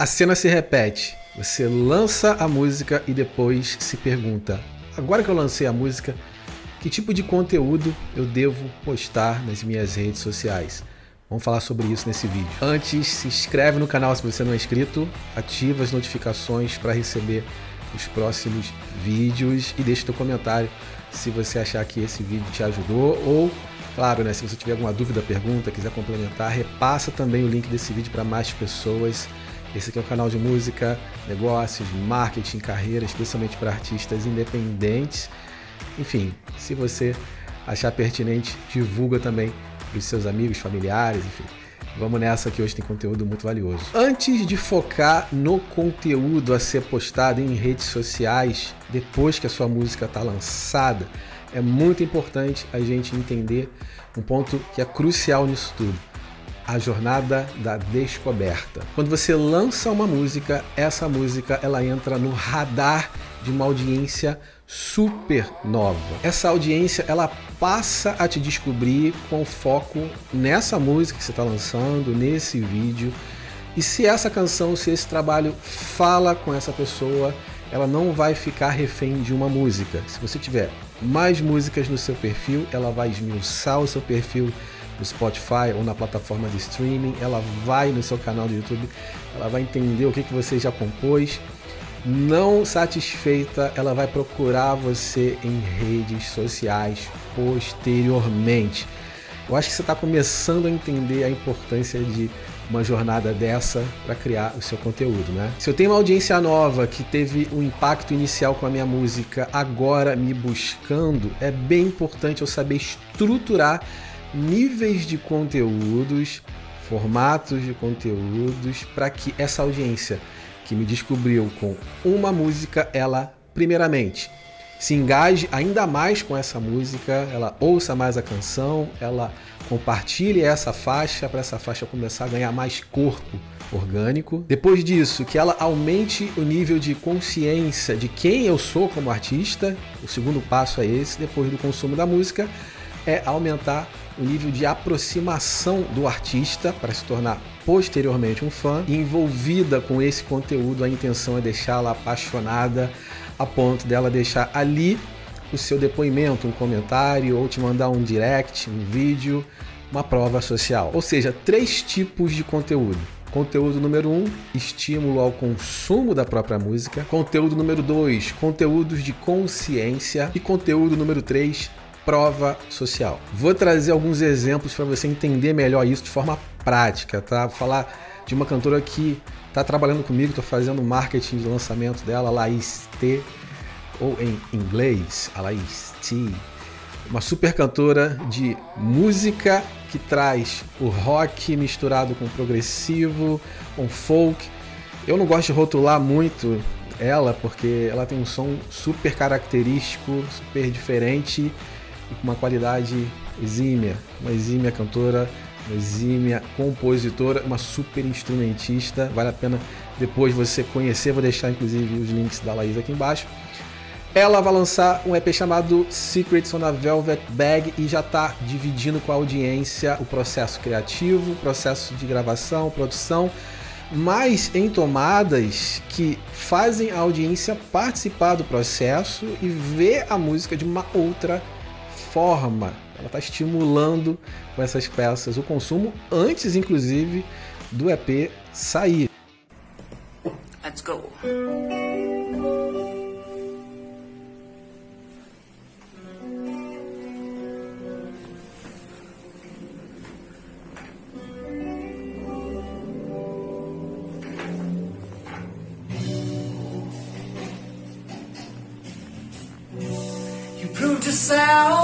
A cena se repete. Você lança a música e depois se pergunta: agora que eu lancei a música, que tipo de conteúdo eu devo postar nas minhas redes sociais? Vamos falar sobre isso nesse vídeo. Antes, se inscreve no canal se você não é inscrito, ativa as notificações para receber os próximos vídeos e deixa teu comentário se você achar que esse vídeo te ajudou ou, claro, né, se você tiver alguma dúvida, pergunta, quiser complementar, repassa também o link desse vídeo para mais pessoas. Esse aqui é o canal de música, negócios, marketing, carreira, especialmente para artistas independentes. Enfim, se você achar pertinente, divulga também para os seus amigos, familiares, enfim. Vamos nessa que hoje tem conteúdo muito valioso. Antes de focar no conteúdo a ser postado em redes sociais, depois que a sua música está lançada, é muito importante a gente entender um ponto que é crucial nisso tudo a jornada da descoberta. Quando você lança uma música, essa música ela entra no radar de uma audiência super nova. Essa audiência ela passa a te descobrir com foco nessa música que você está lançando, nesse vídeo. E se essa canção, se esse trabalho fala com essa pessoa, ela não vai ficar refém de uma música. Se você tiver mais músicas no seu perfil, ela vai esmiuçar o seu perfil no Spotify ou na plataforma de streaming, ela vai no seu canal do YouTube, ela vai entender o que, que você já compôs. Não satisfeita, ela vai procurar você em redes sociais posteriormente. Eu acho que você está começando a entender a importância de uma jornada dessa para criar o seu conteúdo, né? Se eu tenho uma audiência nova que teve um impacto inicial com a minha música, agora me buscando, é bem importante eu saber estruturar níveis de conteúdos, formatos de conteúdos, para que essa audiência que me descobriu com uma música, ela, primeiramente, se engaje ainda mais com essa música, ela ouça mais a canção, ela compartilhe essa faixa para essa faixa começar a ganhar mais corpo orgânico. Depois disso, que ela aumente o nível de consciência de quem eu sou como artista. O segundo passo é esse, depois do consumo da música, é aumentar o nível de aproximação do artista para se tornar posteriormente um fã. envolvida com esse conteúdo, a intenção é deixá-la apaixonada a ponto dela deixar ali o seu depoimento, um comentário ou te mandar um direct, um vídeo, uma prova social. Ou seja, três tipos de conteúdo. Conteúdo número um, estímulo ao consumo da própria música. Conteúdo número dois, conteúdos de consciência. E conteúdo número três, prova social. Vou trazer alguns exemplos para você entender melhor isso de forma prática, tá? Vou falar de uma cantora que está trabalhando comigo, estou fazendo marketing de lançamento dela, Laís T, ou em inglês, a Laís T. Uma super cantora de música que traz o rock misturado com progressivo, com folk. Eu não gosto de rotular muito ela porque ela tem um som super característico, super diferente e com uma qualidade exímia, uma exímia cantora, uma exímia compositora, uma super instrumentista. Vale a pena depois você conhecer, vou deixar inclusive os links da Laís aqui embaixo. Ela vai lançar um EP chamado Secrets on a Velvet Bag e já está dividindo com a audiência o processo criativo, o processo de gravação, produção, mas em tomadas que fazem a audiência participar do processo e ver a música de uma outra forma. Ela está estimulando com essas peças o consumo antes, inclusive, do EP sair. Let's go. yourself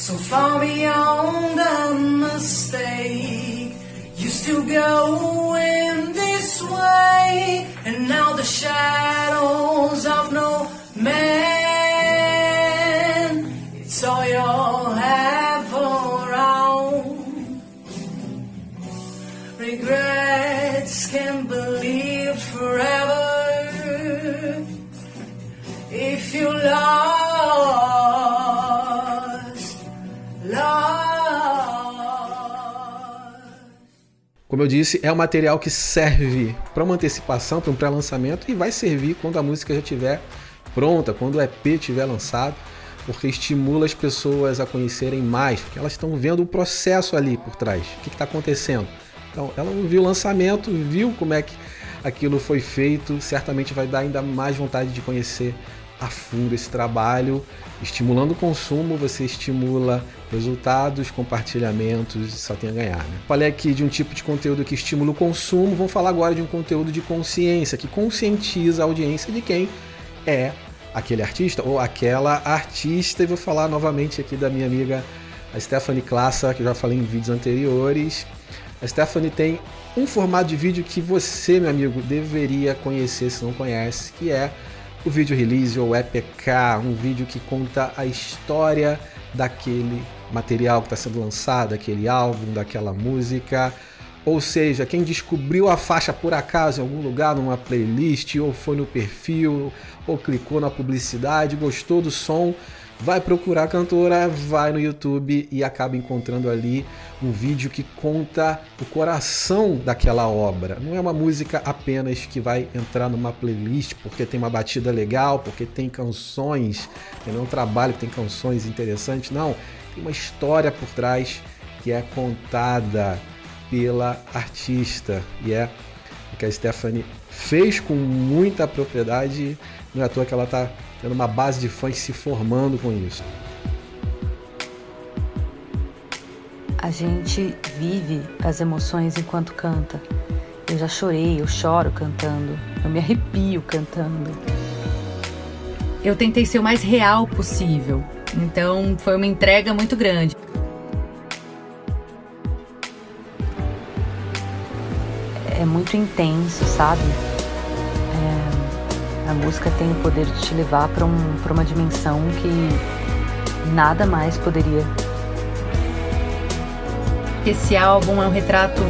So far beyond the mistake. You still go in this way. And now the shadows of no man. It's all you'll have around Regrets can be lived forever. If you lost, Como eu disse, é um material que serve para uma antecipação, para um pré-lançamento e vai servir quando a música já estiver pronta, quando o EP estiver lançado, porque estimula as pessoas a conhecerem mais, porque elas estão vendo o processo ali por trás, o que está acontecendo. Então, ela viu o lançamento, viu como é que aquilo foi feito, certamente vai dar ainda mais vontade de conhecer a fundo esse trabalho. Estimulando o consumo, você estimula resultados, compartilhamentos, só tem a ganhar. Né? Falei aqui de um tipo de conteúdo que estimula o consumo, vamos falar agora de um conteúdo de consciência, que conscientiza a audiência de quem é aquele artista ou aquela artista. E vou falar novamente aqui da minha amiga a Stephanie Klassa, que eu já falei em vídeos anteriores. A Stephanie tem um formato de vídeo que você, meu amigo, deveria conhecer se não conhece, que é o vídeo release ou EPK, um vídeo que conta a história daquele material que está sendo lançado, daquele álbum, daquela música. Ou seja, quem descobriu a faixa por acaso em algum lugar, numa playlist, ou foi no perfil, ou clicou na publicidade, gostou do som, vai procurar a cantora, vai no YouTube e acaba encontrando ali um vídeo que conta o coração daquela obra. Não é uma música apenas que vai entrar numa playlist porque tem uma batida legal, porque tem canções, não é um trabalho que tem canções interessantes, não. Tem uma história por trás que é contada pela artista e é o que a Stephanie fez com muita propriedade. Não é à toa que ela está tendo uma base de fãs se formando com isso. A gente vive as emoções enquanto canta. Eu já chorei, eu choro cantando, eu me arrepio cantando. Eu tentei ser o mais real possível, então foi uma entrega muito grande. É muito intenso, sabe? A música tem o poder de te levar para um, uma dimensão que nada mais poderia. Esse álbum é um retrato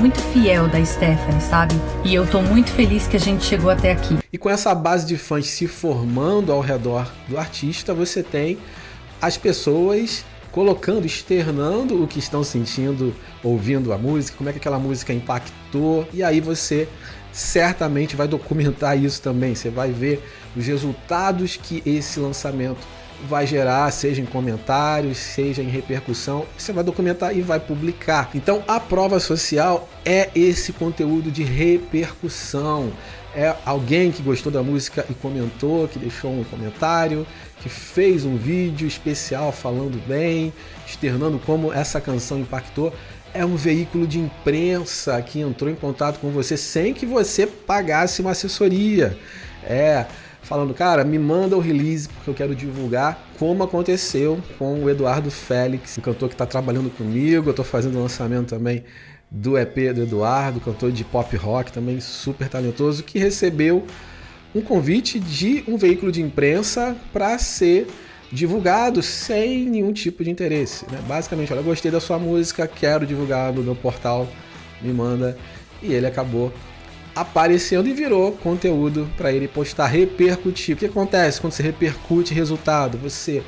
muito fiel da Stephanie, sabe? E eu tô muito feliz que a gente chegou até aqui. E com essa base de fãs se formando ao redor do artista, você tem as pessoas colocando, externando o que estão sentindo ouvindo a música, como é que aquela música impactou, e aí você certamente vai documentar isso também. Você vai ver os resultados que esse lançamento vai gerar, seja em comentários, seja em repercussão, você vai documentar e vai publicar. Então, a prova social é esse conteúdo de repercussão. É alguém que gostou da música e comentou, que deixou um comentário, que fez um vídeo especial falando bem, externando como essa canção impactou é um veículo de imprensa que entrou em contato com você sem que você pagasse uma assessoria. É, falando, cara, me manda o release porque eu quero divulgar, como aconteceu com o Eduardo Félix, um cantor que está trabalhando comigo. Eu estou fazendo o lançamento também do EP do Eduardo, cantor de pop rock também super talentoso, que recebeu um convite de um veículo de imprensa para ser divulgado sem nenhum tipo de interesse. Né? Basicamente, olha, gostei da sua música, quero divulgar no meu portal, me manda. E ele acabou aparecendo e virou conteúdo para ele postar, repercutir. O que acontece quando você repercute resultado? Você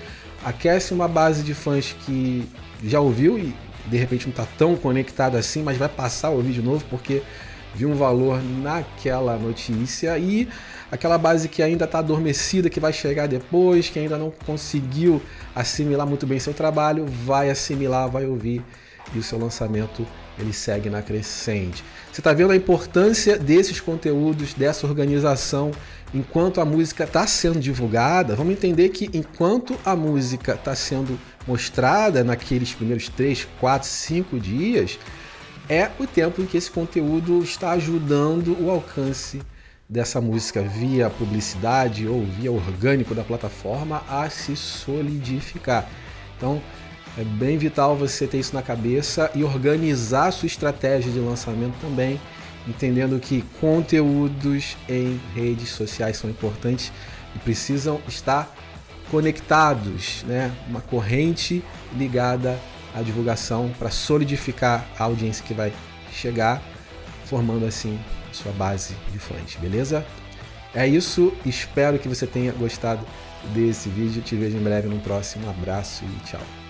aquece uma base de fãs que já ouviu e de repente não está tão conectado assim, mas vai passar a ouvir de novo porque viu um valor naquela notícia e aquela base que ainda está adormecida, que vai chegar depois, que ainda não conseguiu assimilar muito bem seu trabalho, vai assimilar, vai ouvir e o seu lançamento ele segue na crescente. Você está vendo a importância desses conteúdos, dessa organização, enquanto a música está sendo divulgada. Vamos entender que enquanto a música está sendo mostrada naqueles primeiros 3, 4, 5 dias, é o tempo em que esse conteúdo está ajudando o alcance dessa música via publicidade ou via orgânico da plataforma a se solidificar. Então, é bem vital você ter isso na cabeça e organizar a sua estratégia de lançamento também, entendendo que conteúdos em redes sociais são importantes e precisam estar conectados, né? Uma corrente ligada à divulgação para solidificar a audiência que vai chegar, formando assim sua base de fãs, beleza? É isso, espero que você tenha gostado desse vídeo. Te vejo em breve no próximo. Um abraço e tchau.